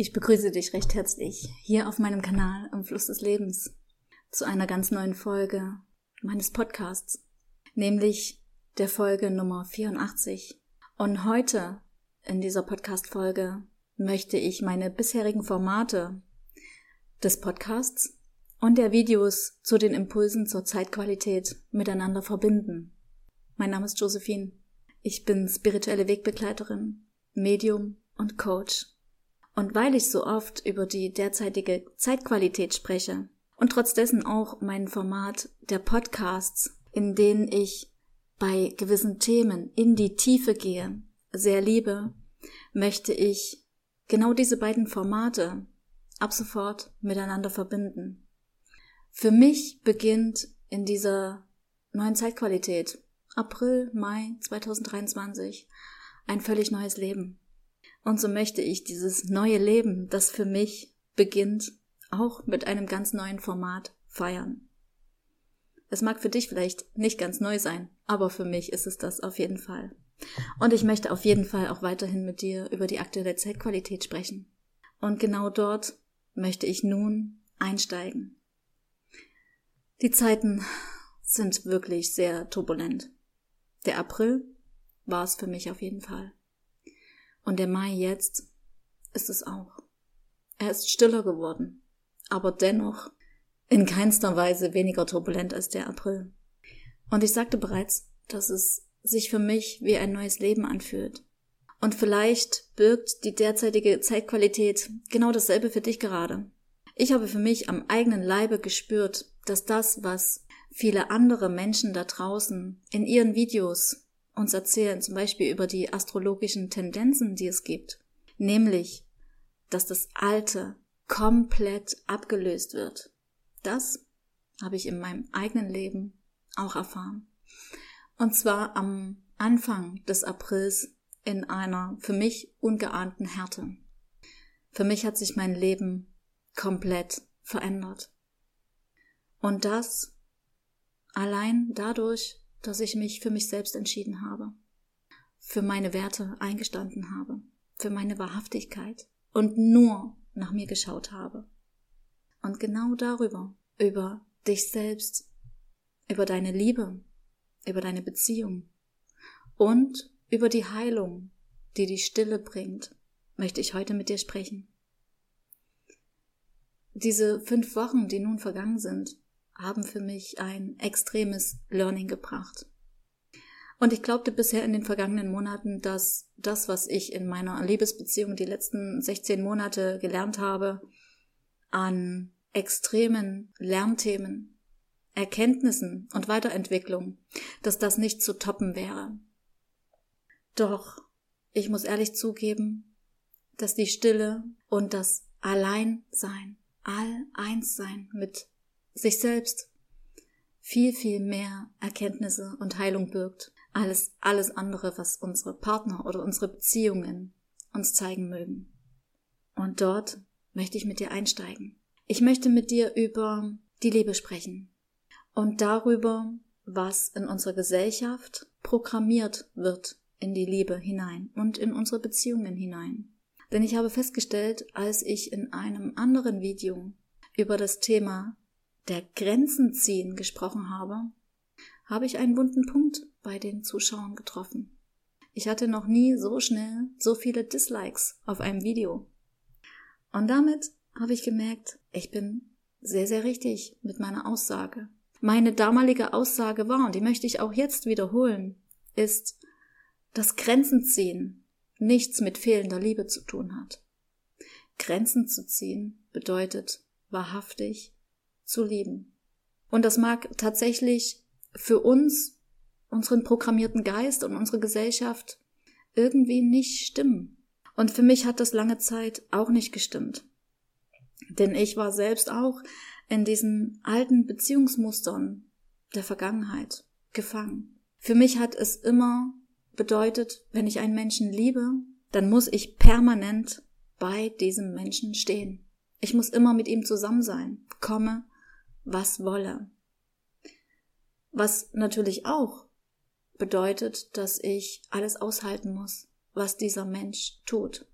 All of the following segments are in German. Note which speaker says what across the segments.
Speaker 1: Ich begrüße dich recht herzlich hier auf meinem Kanal im Fluss des Lebens zu einer ganz neuen Folge meines Podcasts, nämlich der Folge Nummer 84. Und heute in dieser Podcast-Folge möchte ich meine bisherigen Formate des Podcasts und der Videos zu den Impulsen zur Zeitqualität miteinander verbinden. Mein Name ist Josephine. Ich bin spirituelle Wegbegleiterin, Medium und Coach und weil ich so oft über die derzeitige Zeitqualität spreche und trotz dessen auch mein Format der Podcasts, in denen ich bei gewissen Themen in die Tiefe gehe, sehr liebe, möchte ich genau diese beiden Formate ab sofort miteinander verbinden. Für mich beginnt in dieser neuen Zeitqualität April, Mai 2023 ein völlig neues Leben. Und so möchte ich dieses neue Leben, das für mich beginnt, auch mit einem ganz neuen Format feiern. Es mag für dich vielleicht nicht ganz neu sein, aber für mich ist es das auf jeden Fall. Und ich möchte auf jeden Fall auch weiterhin mit dir über die aktuelle Zeitqualität sprechen. Und genau dort möchte ich nun einsteigen. Die Zeiten sind wirklich sehr turbulent. Der April war es für mich auf jeden Fall. Und der Mai jetzt ist es auch. Er ist stiller geworden, aber dennoch in keinster Weise weniger turbulent als der April. Und ich sagte bereits, dass es sich für mich wie ein neues Leben anfühlt. Und vielleicht birgt die derzeitige Zeitqualität genau dasselbe für dich gerade. Ich habe für mich am eigenen Leibe gespürt, dass das, was viele andere Menschen da draußen in ihren Videos uns erzählen, zum Beispiel über die astrologischen Tendenzen, die es gibt, nämlich, dass das Alte komplett abgelöst wird. Das habe ich in meinem eigenen Leben auch erfahren. Und zwar am Anfang des Aprils in einer für mich ungeahnten Härte. Für mich hat sich mein Leben komplett verändert. Und das allein dadurch, dass ich mich für mich selbst entschieden habe, für meine Werte eingestanden habe, für meine Wahrhaftigkeit und nur nach mir geschaut habe. Und genau darüber, über dich selbst, über deine Liebe, über deine Beziehung und über die Heilung, die die Stille bringt, möchte ich heute mit dir sprechen. Diese fünf Wochen, die nun vergangen sind, haben für mich ein extremes Learning gebracht. Und ich glaubte bisher in den vergangenen Monaten, dass das, was ich in meiner Liebesbeziehung die letzten 16 Monate gelernt habe, an extremen Lernthemen, Erkenntnissen und Weiterentwicklung, dass das nicht zu toppen wäre. Doch ich muss ehrlich zugeben, dass die Stille und das Alleinsein, all eins sein mit sich selbst viel, viel mehr Erkenntnisse und Heilung birgt, als alles andere, was unsere Partner oder unsere Beziehungen uns zeigen mögen. Und dort möchte ich mit dir einsteigen. Ich möchte mit dir über die Liebe sprechen und darüber, was in unserer Gesellschaft programmiert wird in die Liebe hinein und in unsere Beziehungen hinein. Denn ich habe festgestellt, als ich in einem anderen Video über das Thema der Grenzen ziehen gesprochen habe, habe ich einen wunden Punkt bei den Zuschauern getroffen. Ich hatte noch nie so schnell so viele Dislikes auf einem Video. Und damit habe ich gemerkt, ich bin sehr, sehr richtig mit meiner Aussage. Meine damalige Aussage war, und die möchte ich auch jetzt wiederholen, ist, dass Grenzen ziehen nichts mit fehlender Liebe zu tun hat. Grenzen zu ziehen bedeutet wahrhaftig zu lieben. Und das mag tatsächlich für uns, unseren programmierten Geist und unsere Gesellschaft irgendwie nicht stimmen. Und für mich hat das lange Zeit auch nicht gestimmt. Denn ich war selbst auch in diesen alten Beziehungsmustern der Vergangenheit gefangen. Für mich hat es immer bedeutet, wenn ich einen Menschen liebe, dann muss ich permanent bei diesem Menschen stehen. Ich muss immer mit ihm zusammen sein, komme, was wolle. Was natürlich auch bedeutet, dass ich alles aushalten muss, was dieser Mensch tut.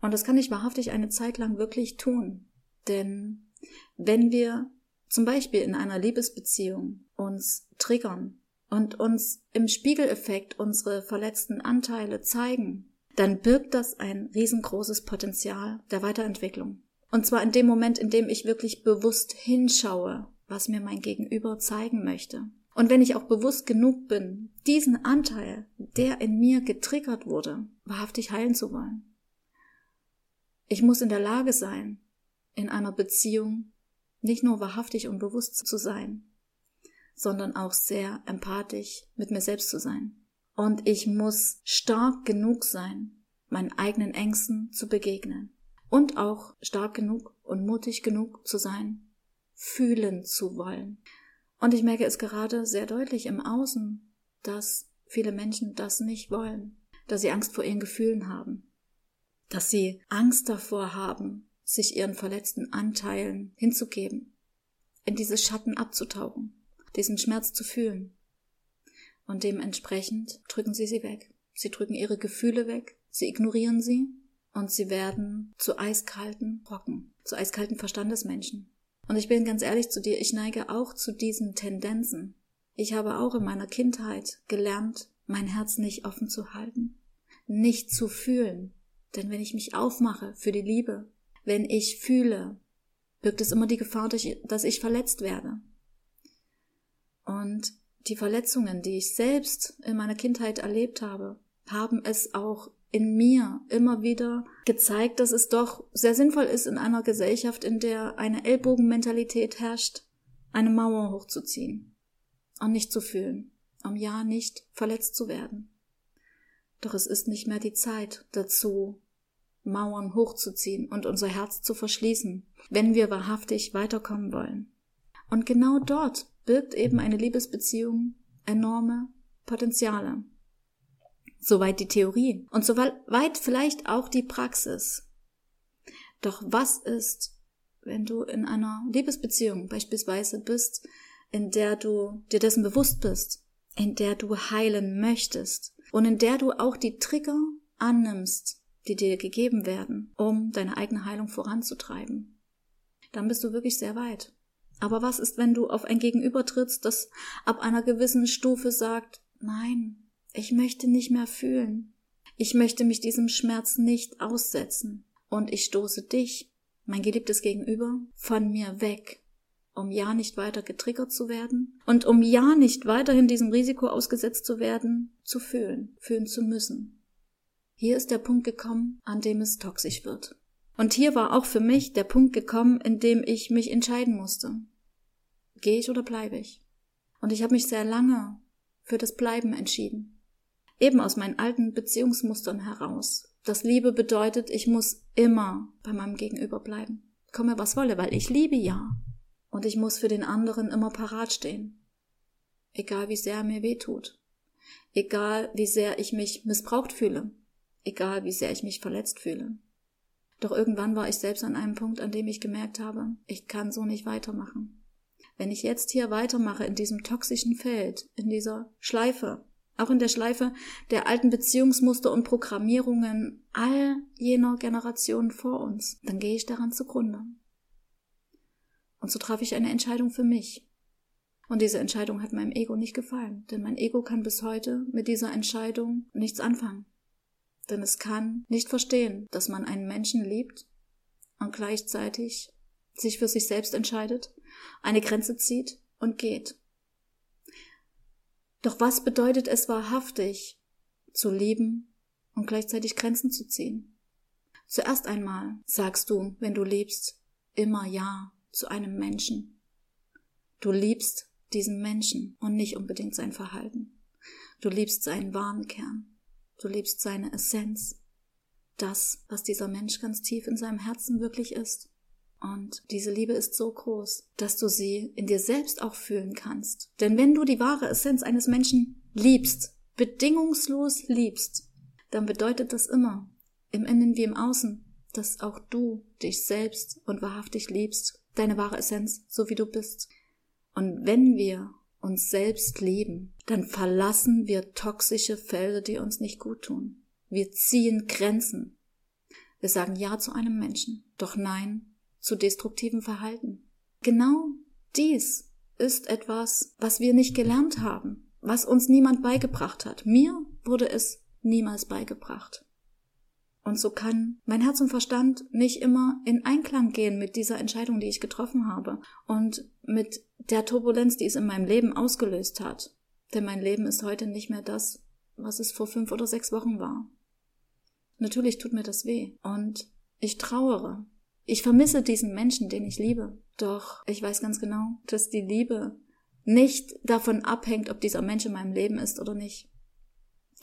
Speaker 1: Und das kann ich wahrhaftig eine Zeit lang wirklich tun. Denn wenn wir zum Beispiel in einer Liebesbeziehung uns triggern und uns im Spiegeleffekt unsere verletzten Anteile zeigen, dann birgt das ein riesengroßes Potenzial der Weiterentwicklung. Und zwar in dem Moment, in dem ich wirklich bewusst hinschaue, was mir mein Gegenüber zeigen möchte. Und wenn ich auch bewusst genug bin, diesen Anteil, der in mir getriggert wurde, wahrhaftig heilen zu wollen. Ich muss in der Lage sein, in einer Beziehung nicht nur wahrhaftig und bewusst zu sein, sondern auch sehr empathisch mit mir selbst zu sein. Und ich muss stark genug sein, meinen eigenen Ängsten zu begegnen. Und auch stark genug und mutig genug zu sein, fühlen zu wollen. Und ich merke es gerade sehr deutlich im Außen, dass viele Menschen das nicht wollen, dass sie Angst vor ihren Gefühlen haben, dass sie Angst davor haben, sich ihren verletzten Anteilen hinzugeben, in diese Schatten abzutauchen, diesen Schmerz zu fühlen. Und dementsprechend drücken sie sie weg. Sie drücken ihre Gefühle weg, sie ignorieren sie und sie werden zu eiskalten Brocken, zu eiskalten Verstandesmenschen. Und ich bin ganz ehrlich zu dir, ich neige auch zu diesen Tendenzen. Ich habe auch in meiner Kindheit gelernt, mein Herz nicht offen zu halten, nicht zu fühlen. Denn wenn ich mich aufmache für die Liebe, wenn ich fühle, birgt es immer die Gefahr, dass ich verletzt werde. Und die Verletzungen, die ich selbst in meiner Kindheit erlebt habe, haben es auch in mir immer wieder gezeigt, dass es doch sehr sinnvoll ist, in einer Gesellschaft, in der eine Ellbogenmentalität herrscht, eine Mauer hochzuziehen und nicht zu fühlen, um ja nicht verletzt zu werden. Doch es ist nicht mehr die Zeit dazu, Mauern hochzuziehen und unser Herz zu verschließen, wenn wir wahrhaftig weiterkommen wollen. Und genau dort birgt eben eine Liebesbeziehung enorme Potenziale. Soweit die Theorie und soweit vielleicht auch die Praxis. Doch was ist, wenn du in einer Liebesbeziehung beispielsweise bist, in der du dir dessen bewusst bist, in der du heilen möchtest und in der du auch die Trigger annimmst, die dir gegeben werden, um deine eigene Heilung voranzutreiben. Dann bist du wirklich sehr weit. Aber was ist, wenn du auf ein Gegenüber trittst, das ab einer gewissen Stufe sagt, nein, ich möchte nicht mehr fühlen. Ich möchte mich diesem Schmerz nicht aussetzen. Und ich stoße dich, mein geliebtes Gegenüber, von mir weg, um ja nicht weiter getriggert zu werden und um ja nicht weiterhin diesem Risiko ausgesetzt zu werden, zu fühlen, fühlen zu müssen. Hier ist der Punkt gekommen, an dem es toxisch wird. Und hier war auch für mich der Punkt gekommen, in dem ich mich entscheiden musste. Gehe ich oder bleibe ich? Und ich habe mich sehr lange für das Bleiben entschieden. Eben aus meinen alten Beziehungsmustern heraus. Das Liebe bedeutet, ich muss immer bei meinem Gegenüber bleiben. Komme was wolle, weil ich liebe ja. Und ich muss für den anderen immer parat stehen. Egal wie sehr er mir weh tut. Egal wie sehr ich mich missbraucht fühle egal wie sehr ich mich verletzt fühle. Doch irgendwann war ich selbst an einem Punkt, an dem ich gemerkt habe, ich kann so nicht weitermachen. Wenn ich jetzt hier weitermache in diesem toxischen Feld, in dieser Schleife, auch in der Schleife der alten Beziehungsmuster und Programmierungen all jener Generationen vor uns, dann gehe ich daran zugrunde. Und so traf ich eine Entscheidung für mich. Und diese Entscheidung hat meinem Ego nicht gefallen, denn mein Ego kann bis heute mit dieser Entscheidung nichts anfangen. Denn es kann nicht verstehen, dass man einen Menschen liebt und gleichzeitig sich für sich selbst entscheidet, eine Grenze zieht und geht. Doch was bedeutet es wahrhaftig, zu lieben und gleichzeitig Grenzen zu ziehen? Zuerst einmal sagst du, wenn du liebst, immer Ja zu einem Menschen. Du liebst diesen Menschen und nicht unbedingt sein Verhalten. Du liebst seinen wahren Kern. Du lebst seine Essenz, das, was dieser Mensch ganz tief in seinem Herzen wirklich ist. Und diese Liebe ist so groß, dass du sie in dir selbst auch fühlen kannst. Denn wenn du die wahre Essenz eines Menschen liebst, bedingungslos liebst, dann bedeutet das immer, im Innen wie im Außen, dass auch du dich selbst und wahrhaftig liebst, deine wahre Essenz, so wie du bist. Und wenn wir uns selbst lieben, dann verlassen wir toxische Felder, die uns nicht gut tun. Wir ziehen Grenzen. Wir sagen Ja zu einem Menschen, doch Nein zu destruktivem Verhalten. Genau dies ist etwas, was wir nicht gelernt haben, was uns niemand beigebracht hat. Mir wurde es niemals beigebracht. Und so kann mein Herz und Verstand nicht immer in Einklang gehen mit dieser Entscheidung, die ich getroffen habe und mit der Turbulenz, die es in meinem Leben ausgelöst hat. Denn mein Leben ist heute nicht mehr das, was es vor fünf oder sechs Wochen war. Natürlich tut mir das weh und ich trauere. Ich vermisse diesen Menschen, den ich liebe. Doch ich weiß ganz genau, dass die Liebe nicht davon abhängt, ob dieser Mensch in meinem Leben ist oder nicht.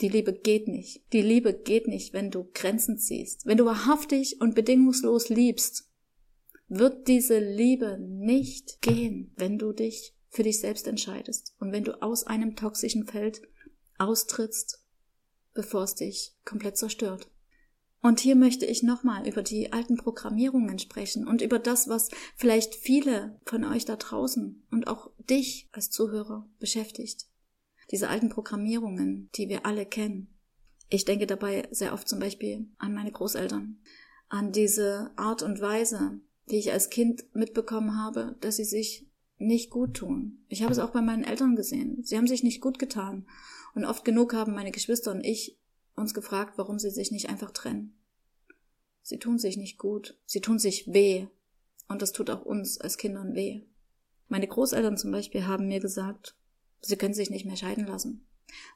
Speaker 1: Die Liebe geht nicht. Die Liebe geht nicht, wenn du Grenzen ziehst. Wenn du wahrhaftig und bedingungslos liebst, wird diese Liebe nicht gehen, wenn du dich für dich selbst entscheidest und wenn du aus einem toxischen Feld austrittst, bevor es dich komplett zerstört. Und hier möchte ich nochmal über die alten Programmierungen sprechen und über das, was vielleicht viele von euch da draußen und auch dich als Zuhörer beschäftigt. Diese alten Programmierungen, die wir alle kennen. Ich denke dabei sehr oft zum Beispiel an meine Großeltern, an diese Art und Weise, wie ich als Kind mitbekommen habe, dass sie sich nicht gut tun. Ich habe es auch bei meinen Eltern gesehen. Sie haben sich nicht gut getan. Und oft genug haben meine Geschwister und ich uns gefragt, warum sie sich nicht einfach trennen. Sie tun sich nicht gut, sie tun sich weh. Und das tut auch uns als Kindern weh. Meine Großeltern zum Beispiel haben mir gesagt, sie können sich nicht mehr scheiden lassen.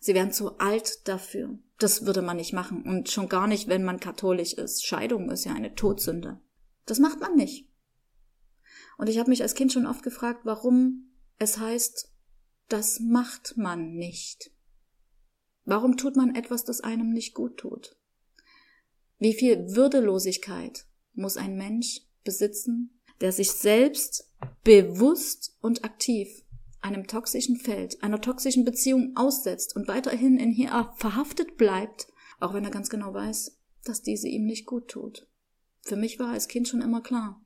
Speaker 1: Sie wären zu alt dafür. Das würde man nicht machen. Und schon gar nicht, wenn man katholisch ist. Scheidung ist ja eine Todsünde. Das macht man nicht. Und ich habe mich als Kind schon oft gefragt, warum es heißt, das macht man nicht. Warum tut man etwas, das einem nicht gut tut? Wie viel Würdelosigkeit muss ein Mensch besitzen, der sich selbst bewusst und aktiv einem toxischen Feld, einer toxischen Beziehung aussetzt und weiterhin in hier verhaftet bleibt, auch wenn er ganz genau weiß, dass diese ihm nicht gut tut. Für mich war als Kind schon immer klar,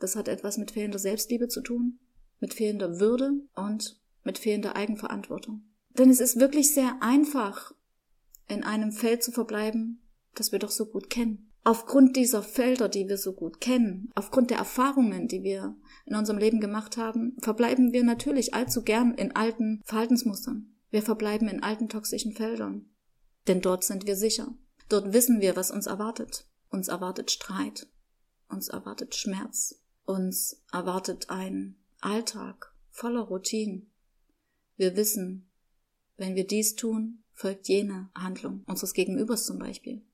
Speaker 1: das hat etwas mit fehlender Selbstliebe zu tun, mit fehlender Würde und mit fehlender Eigenverantwortung. Denn es ist wirklich sehr einfach, in einem Feld zu verbleiben, das wir doch so gut kennen. Aufgrund dieser Felder, die wir so gut kennen, aufgrund der Erfahrungen, die wir in unserem Leben gemacht haben, verbleiben wir natürlich allzu gern in alten Verhaltensmustern. Wir verbleiben in alten toxischen Feldern. Denn dort sind wir sicher. Dort wissen wir, was uns erwartet. Uns erwartet Streit. Uns erwartet Schmerz. Uns erwartet ein Alltag voller Routinen. Wir wissen, wenn wir dies tun, folgt jene Handlung unseres Gegenübers zum Beispiel.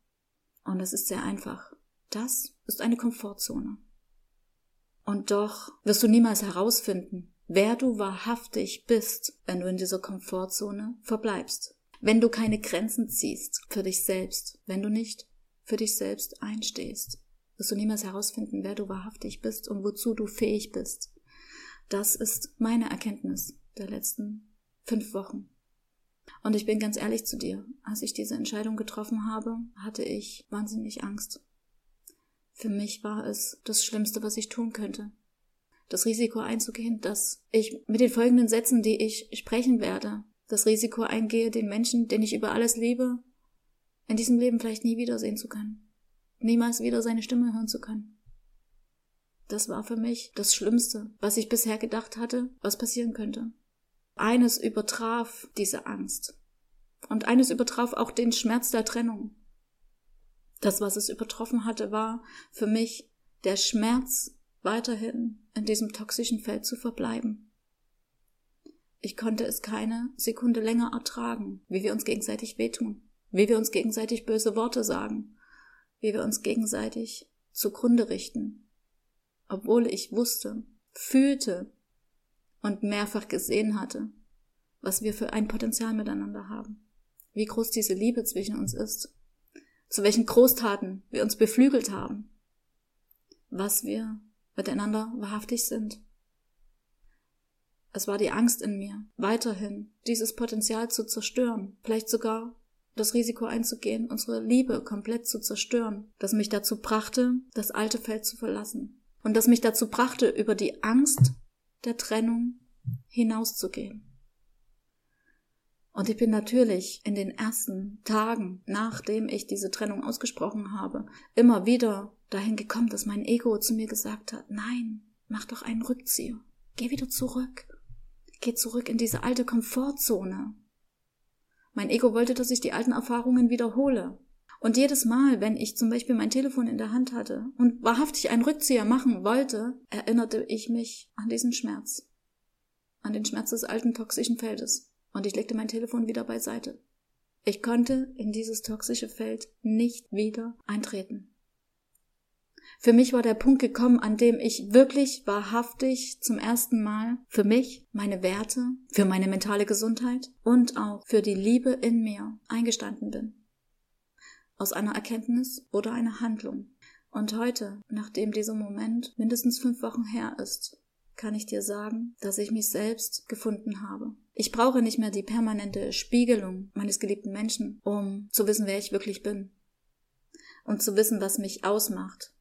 Speaker 1: Und es ist sehr einfach. Das ist eine Komfortzone. Und doch wirst du niemals herausfinden, wer du wahrhaftig bist, wenn du in dieser Komfortzone verbleibst. Wenn du keine Grenzen ziehst für dich selbst, wenn du nicht für dich selbst einstehst, wirst du niemals herausfinden, wer du wahrhaftig bist und wozu du fähig bist. Das ist meine Erkenntnis der letzten fünf Wochen. Und ich bin ganz ehrlich zu dir, als ich diese Entscheidung getroffen habe, hatte ich wahnsinnig Angst. Für mich war es das Schlimmste, was ich tun könnte. Das Risiko einzugehen, dass ich mit den folgenden Sätzen, die ich sprechen werde, das Risiko eingehe, den Menschen, den ich über alles liebe, in diesem Leben vielleicht nie wiedersehen zu können. Niemals wieder seine Stimme hören zu können. Das war für mich das Schlimmste, was ich bisher gedacht hatte, was passieren könnte. Eines übertraf diese Angst. Und eines übertraf auch den Schmerz der Trennung. Das, was es übertroffen hatte, war für mich der Schmerz, weiterhin in diesem toxischen Feld zu verbleiben. Ich konnte es keine Sekunde länger ertragen, wie wir uns gegenseitig wehtun, wie wir uns gegenseitig böse Worte sagen, wie wir uns gegenseitig zugrunde richten, obwohl ich wusste, fühlte, und mehrfach gesehen hatte, was wir für ein Potenzial miteinander haben, wie groß diese Liebe zwischen uns ist, zu welchen Großtaten wir uns beflügelt haben, was wir miteinander wahrhaftig sind. Es war die Angst in mir, weiterhin dieses Potenzial zu zerstören, vielleicht sogar das Risiko einzugehen, unsere Liebe komplett zu zerstören, das mich dazu brachte, das alte Feld zu verlassen. Und das mich dazu brachte, über die Angst der Trennung hinauszugehen. Und ich bin natürlich in den ersten Tagen, nachdem ich diese Trennung ausgesprochen habe, immer wieder dahin gekommen, dass mein Ego zu mir gesagt hat, nein, mach doch einen Rückzieher. Geh wieder zurück. Geh zurück in diese alte Komfortzone. Mein Ego wollte, dass ich die alten Erfahrungen wiederhole. Und jedes Mal, wenn ich zum Beispiel mein Telefon in der Hand hatte und wahrhaftig einen Rückzieher machen wollte, erinnerte ich mich an diesen Schmerz. An den Schmerz des alten toxischen Feldes. Und ich legte mein Telefon wieder beiseite. Ich konnte in dieses toxische Feld nicht wieder eintreten. Für mich war der Punkt gekommen, an dem ich wirklich wahrhaftig zum ersten Mal für mich, meine Werte, für meine mentale Gesundheit und auch für die Liebe in mir eingestanden bin. Aus einer Erkenntnis oder einer Handlung. Und heute, nachdem dieser Moment mindestens fünf Wochen her ist, kann ich dir sagen, dass ich mich selbst gefunden habe. Ich brauche nicht mehr die permanente Spiegelung meines geliebten Menschen, um zu wissen, wer ich wirklich bin. Und zu wissen, was mich ausmacht.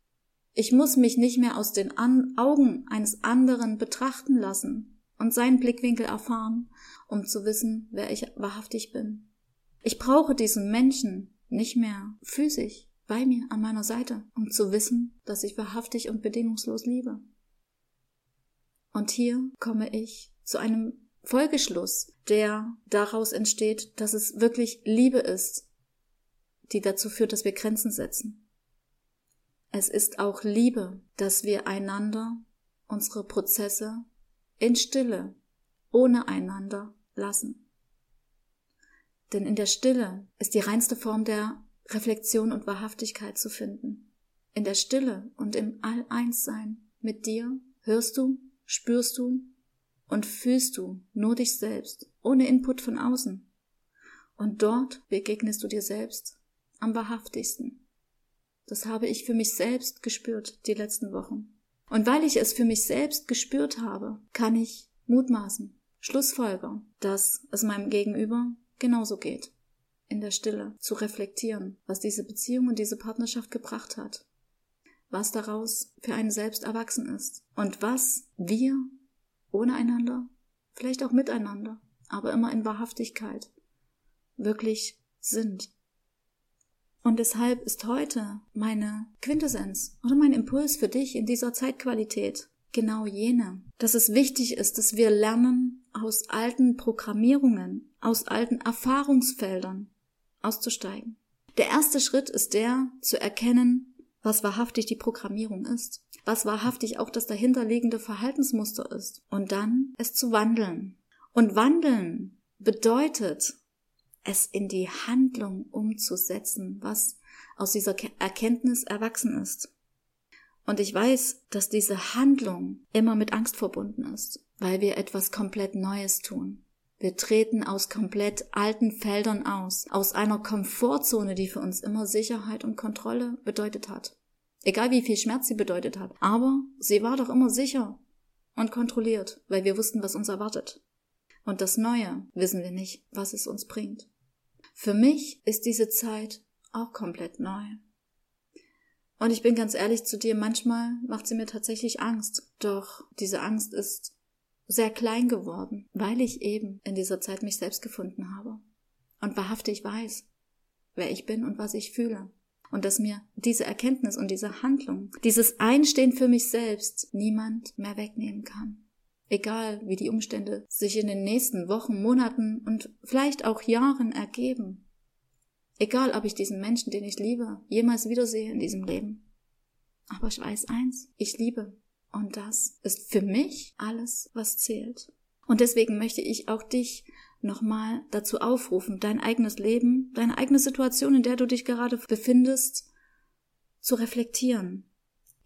Speaker 1: Ich muss mich nicht mehr aus den An Augen eines anderen betrachten lassen und seinen Blickwinkel erfahren, um zu wissen, wer ich wahrhaftig bin. Ich brauche diesen Menschen nicht mehr physisch bei mir an meiner Seite, um zu wissen, dass ich wahrhaftig und bedingungslos liebe. Und hier komme ich zu einem Folgeschluss, der daraus entsteht, dass es wirklich Liebe ist, die dazu führt, dass wir Grenzen setzen. Es ist auch Liebe, dass wir einander unsere Prozesse in Stille, ohne einander lassen. Denn in der Stille ist die reinste Form der Reflexion und Wahrhaftigkeit zu finden. In der Stille und im All-Eins-Sein mit dir hörst du spürst du und fühlst du nur dich selbst, ohne Input von außen. Und dort begegnest du dir selbst am wahrhaftigsten. Das habe ich für mich selbst gespürt die letzten Wochen. Und weil ich es für mich selbst gespürt habe, kann ich mutmaßen, Schlussfolgern, dass es meinem Gegenüber genauso geht. In der Stille zu reflektieren, was diese Beziehung und diese Partnerschaft gebracht hat was daraus für einen selbst erwachsen ist und was wir ohne einander, vielleicht auch miteinander, aber immer in Wahrhaftigkeit wirklich sind. Und deshalb ist heute meine Quintessenz oder mein Impuls für dich in dieser Zeitqualität genau jene, dass es wichtig ist, dass wir lernen, aus alten Programmierungen, aus alten Erfahrungsfeldern auszusteigen. Der erste Schritt ist der, zu erkennen, was wahrhaftig die Programmierung ist, was wahrhaftig auch das dahinterliegende Verhaltensmuster ist und dann es zu wandeln. Und wandeln bedeutet, es in die Handlung umzusetzen, was aus dieser Erkenntnis erwachsen ist. Und ich weiß, dass diese Handlung immer mit Angst verbunden ist, weil wir etwas komplett Neues tun. Wir treten aus komplett alten Feldern aus, aus einer Komfortzone, die für uns immer Sicherheit und Kontrolle bedeutet hat. Egal wie viel Schmerz sie bedeutet hat. Aber sie war doch immer sicher und kontrolliert, weil wir wussten, was uns erwartet. Und das Neue wissen wir nicht, was es uns bringt. Für mich ist diese Zeit auch komplett neu. Und ich bin ganz ehrlich zu dir, manchmal macht sie mir tatsächlich Angst. Doch diese Angst ist sehr klein geworden, weil ich eben in dieser Zeit mich selbst gefunden habe und wahrhaftig weiß, wer ich bin und was ich fühle. Und dass mir diese Erkenntnis und diese Handlung, dieses Einstehen für mich selbst niemand mehr wegnehmen kann. Egal wie die Umstände sich in den nächsten Wochen, Monaten und vielleicht auch Jahren ergeben. Egal ob ich diesen Menschen, den ich liebe, jemals wiedersehe in diesem Leben. Aber ich weiß eins, ich liebe und das ist für mich alles, was zählt. Und deswegen möchte ich auch dich nochmal dazu aufrufen, dein eigenes Leben, deine eigene Situation, in der du dich gerade befindest, zu reflektieren.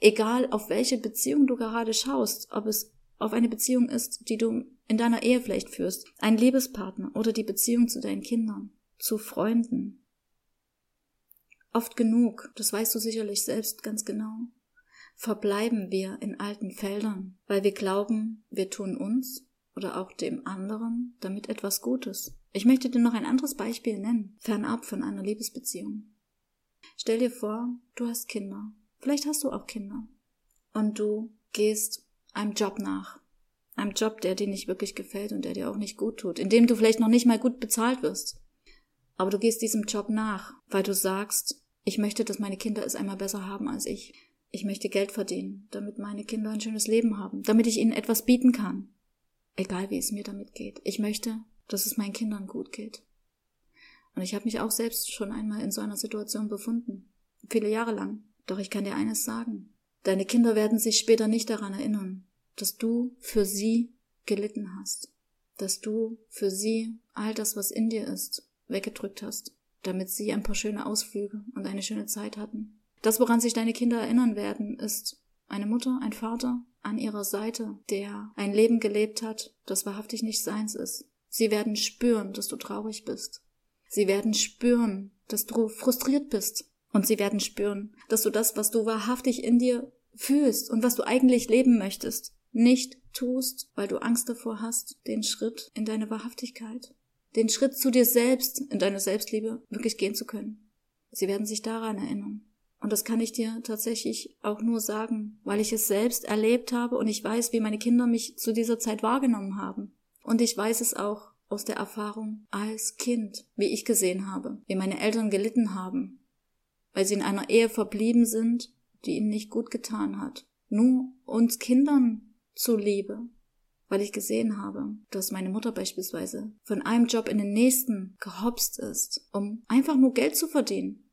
Speaker 1: Egal auf welche Beziehung du gerade schaust, ob es auf eine Beziehung ist, die du in deiner Ehe vielleicht führst, ein Liebespartner oder die Beziehung zu deinen Kindern, zu Freunden. Oft genug, das weißt du sicherlich selbst ganz genau, verbleiben wir in alten Feldern, weil wir glauben, wir tun uns oder auch dem anderen damit etwas Gutes. Ich möchte dir noch ein anderes Beispiel nennen, fernab von einer Liebesbeziehung. Stell dir vor, du hast Kinder. Vielleicht hast du auch Kinder. Und du gehst einem Job nach. einem Job, der dir nicht wirklich gefällt und der dir auch nicht gut tut, in dem du vielleicht noch nicht mal gut bezahlt wirst. Aber du gehst diesem Job nach, weil du sagst, ich möchte, dass meine Kinder es einmal besser haben als ich. Ich möchte Geld verdienen, damit meine Kinder ein schönes Leben haben, damit ich ihnen etwas bieten kann. Egal wie es mir damit geht. Ich möchte, dass es meinen Kindern gut geht. Und ich habe mich auch selbst schon einmal in so einer Situation befunden. Viele Jahre lang. Doch ich kann dir eines sagen. Deine Kinder werden sich später nicht daran erinnern, dass du für sie gelitten hast. Dass du für sie all das, was in dir ist, weggedrückt hast, damit sie ein paar schöne Ausflüge und eine schöne Zeit hatten. Das, woran sich deine Kinder erinnern werden, ist eine Mutter, ein Vater an ihrer Seite, der ein Leben gelebt hat, das wahrhaftig nicht seins ist. Sie werden spüren, dass du traurig bist. Sie werden spüren, dass du frustriert bist. Und sie werden spüren, dass du das, was du wahrhaftig in dir fühlst und was du eigentlich leben möchtest, nicht tust, weil du Angst davor hast, den Schritt in deine Wahrhaftigkeit, den Schritt zu dir selbst, in deine Selbstliebe wirklich gehen zu können. Sie werden sich daran erinnern. Und das kann ich dir tatsächlich auch nur sagen, weil ich es selbst erlebt habe und ich weiß, wie meine Kinder mich zu dieser Zeit wahrgenommen haben. Und ich weiß es auch aus der Erfahrung als Kind, wie ich gesehen habe, wie meine Eltern gelitten haben, weil sie in einer Ehe verblieben sind, die ihnen nicht gut getan hat. Nur uns Kindern zuliebe, weil ich gesehen habe, dass meine Mutter beispielsweise von einem Job in den nächsten gehopst ist, um einfach nur Geld zu verdienen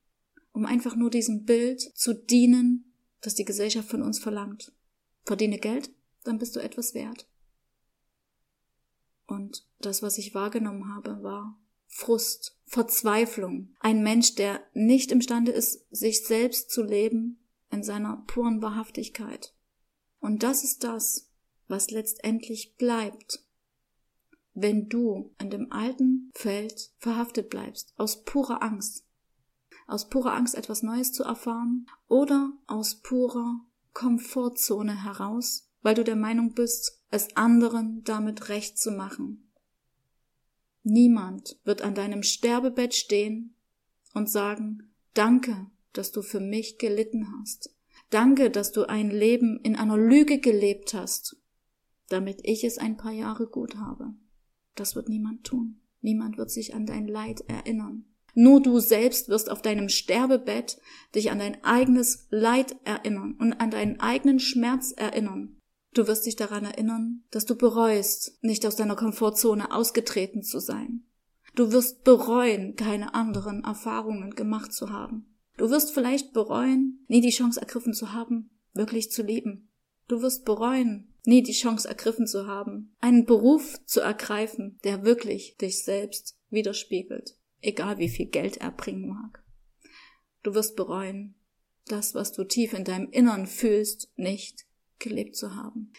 Speaker 1: um einfach nur diesem Bild zu dienen, das die Gesellschaft von uns verlangt. Verdiene Geld, dann bist du etwas wert. Und das, was ich wahrgenommen habe, war Frust, Verzweiflung. Ein Mensch, der nicht imstande ist, sich selbst zu leben in seiner puren Wahrhaftigkeit. Und das ist das, was letztendlich bleibt, wenn du an dem alten Feld verhaftet bleibst, aus purer Angst, aus purer Angst etwas Neues zu erfahren oder aus purer Komfortzone heraus, weil du der Meinung bist, es anderen damit recht zu machen. Niemand wird an deinem Sterbebett stehen und sagen, danke, dass du für mich gelitten hast. Danke, dass du ein Leben in einer Lüge gelebt hast, damit ich es ein paar Jahre gut habe. Das wird niemand tun. Niemand wird sich an dein Leid erinnern. Nur du selbst wirst auf deinem Sterbebett dich an dein eigenes Leid erinnern und an deinen eigenen Schmerz erinnern. Du wirst dich daran erinnern, dass du bereust, nicht aus deiner Komfortzone ausgetreten zu sein. Du wirst bereuen, keine anderen Erfahrungen gemacht zu haben. Du wirst vielleicht bereuen, nie die Chance ergriffen zu haben, wirklich zu lieben. Du wirst bereuen, nie die Chance ergriffen zu haben, einen Beruf zu ergreifen, der wirklich dich selbst widerspiegelt egal wie viel Geld er bringen mag. Du wirst bereuen, das, was du tief in deinem Innern fühlst, nicht gelebt zu haben.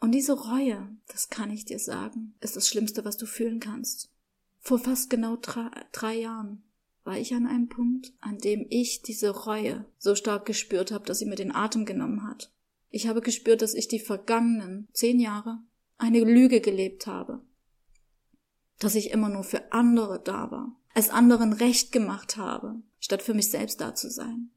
Speaker 1: Und diese Reue, das kann ich dir sagen, ist das Schlimmste, was du fühlen kannst. Vor fast genau drei, drei Jahren war ich an einem Punkt, an dem ich diese Reue so stark gespürt habe, dass sie mir den Atem genommen hat. Ich habe gespürt, dass ich die vergangenen zehn Jahre eine Lüge gelebt habe, dass ich immer nur für andere da war, es anderen recht gemacht habe, statt für mich selbst da zu sein.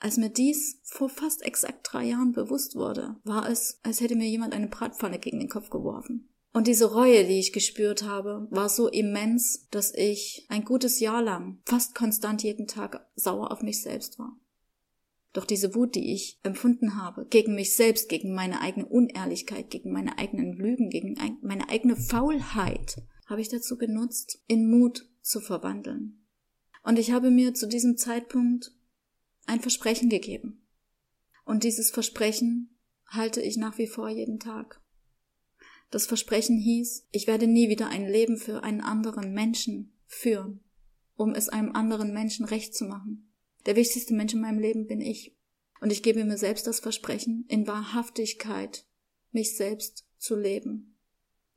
Speaker 1: Als mir dies vor fast exakt drei Jahren bewusst wurde, war es, als hätte mir jemand eine Bratpfanne gegen den Kopf geworfen. Und diese Reue, die ich gespürt habe, war so immens, dass ich ein gutes Jahr lang fast konstant jeden Tag sauer auf mich selbst war. Doch diese Wut, die ich empfunden habe, gegen mich selbst, gegen meine eigene Unehrlichkeit, gegen meine eigenen Lügen, gegen meine eigene Faulheit, habe ich dazu genutzt, in Mut zu verwandeln. Und ich habe mir zu diesem Zeitpunkt ein Versprechen gegeben. Und dieses Versprechen halte ich nach wie vor jeden Tag. Das Versprechen hieß, ich werde nie wieder ein Leben für einen anderen Menschen führen, um es einem anderen Menschen recht zu machen. Der wichtigste Mensch in meinem Leben bin ich. Und ich gebe mir selbst das Versprechen, in Wahrhaftigkeit mich selbst zu leben.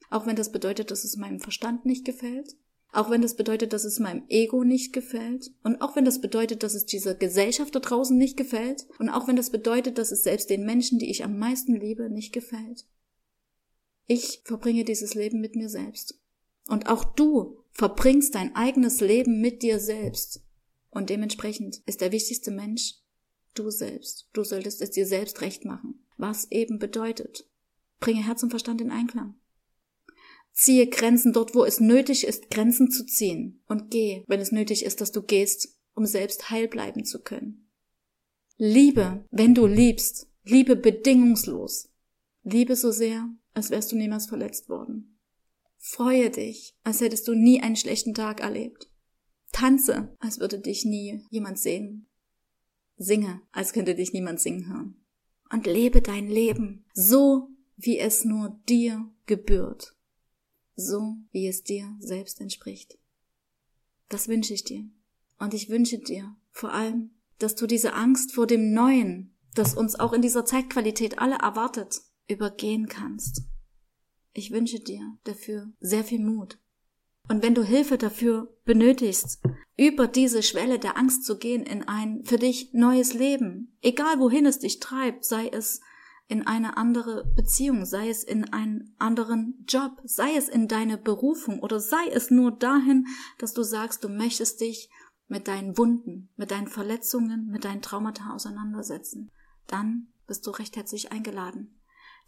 Speaker 1: Auch wenn das bedeutet, dass es meinem Verstand nicht gefällt, auch wenn das bedeutet, dass es meinem Ego nicht gefällt. Und auch wenn das bedeutet, dass es dieser Gesellschaft da draußen nicht gefällt. Und auch wenn das bedeutet, dass es selbst den Menschen, die ich am meisten liebe, nicht gefällt. Ich verbringe dieses Leben mit mir selbst. Und auch du verbringst dein eigenes Leben mit dir selbst. Und dementsprechend ist der wichtigste Mensch du selbst. Du solltest es dir selbst recht machen. Was eben bedeutet, Bringe Herz und Verstand in Einklang. Ziehe Grenzen dort, wo es nötig ist, Grenzen zu ziehen. Und geh, wenn es nötig ist, dass du gehst, um selbst heil bleiben zu können. Liebe, wenn du liebst. Liebe bedingungslos. Liebe so sehr, als wärst du niemals verletzt worden. Freue dich, als hättest du nie einen schlechten Tag erlebt. Tanze, als würde dich nie jemand sehen. Singe, als könnte dich niemand singen hören. Und lebe dein Leben so, wie es nur dir gebührt. So, wie es dir selbst entspricht. Das wünsche ich dir. Und ich wünsche dir vor allem, dass du diese Angst vor dem Neuen, das uns auch in dieser Zeitqualität alle erwartet, übergehen kannst. Ich wünsche dir dafür sehr viel Mut. Und wenn du Hilfe dafür benötigst, über diese Schwelle der Angst zu gehen in ein für dich neues Leben, egal wohin es dich treibt, sei es in eine andere Beziehung, sei es in einen anderen Job, sei es in deine Berufung oder sei es nur dahin, dass du sagst, du möchtest dich mit deinen Wunden, mit deinen Verletzungen, mit deinen Traumata auseinandersetzen, dann bist du recht herzlich eingeladen,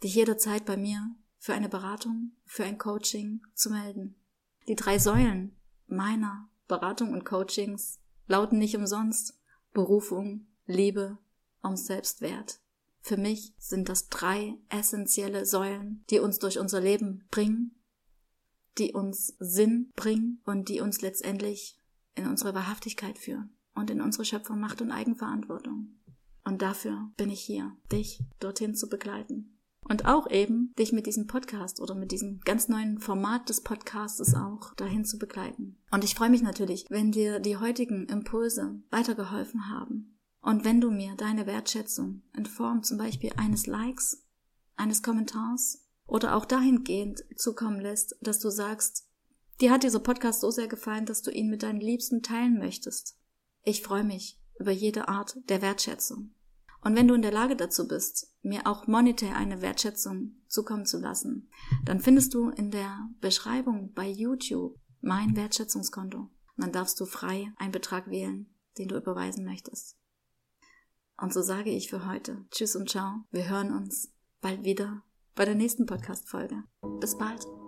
Speaker 1: dich jederzeit bei mir für eine Beratung, für ein Coaching zu melden. Die drei Säulen meiner Beratung und Coachings lauten nicht umsonst Berufung, Liebe und Selbstwert. Für mich sind das drei essentielle Säulen, die uns durch unser Leben bringen, die uns Sinn bringen und die uns letztendlich in unsere Wahrhaftigkeit führen und in unsere Schöpfung Macht und Eigenverantwortung. Und dafür bin ich hier, dich dorthin zu begleiten. Und auch eben dich mit diesem Podcast oder mit diesem ganz neuen Format des Podcastes auch dahin zu begleiten. Und ich freue mich natürlich, wenn dir die heutigen Impulse weitergeholfen haben. Und wenn du mir deine Wertschätzung in Form zum Beispiel eines Likes, eines Kommentars oder auch dahingehend zukommen lässt, dass du sagst, dir hat dieser Podcast so sehr gefallen, dass du ihn mit deinen Liebsten teilen möchtest. Ich freue mich über jede Art der Wertschätzung. Und wenn du in der Lage dazu bist, mir auch monetär eine Wertschätzung zukommen zu lassen, dann findest du in der Beschreibung bei YouTube mein Wertschätzungskonto. Und dann darfst du frei einen Betrag wählen, den du überweisen möchtest. Und so sage ich für heute Tschüss und Ciao. Wir hören uns bald wieder bei der nächsten Podcast-Folge. Bis bald.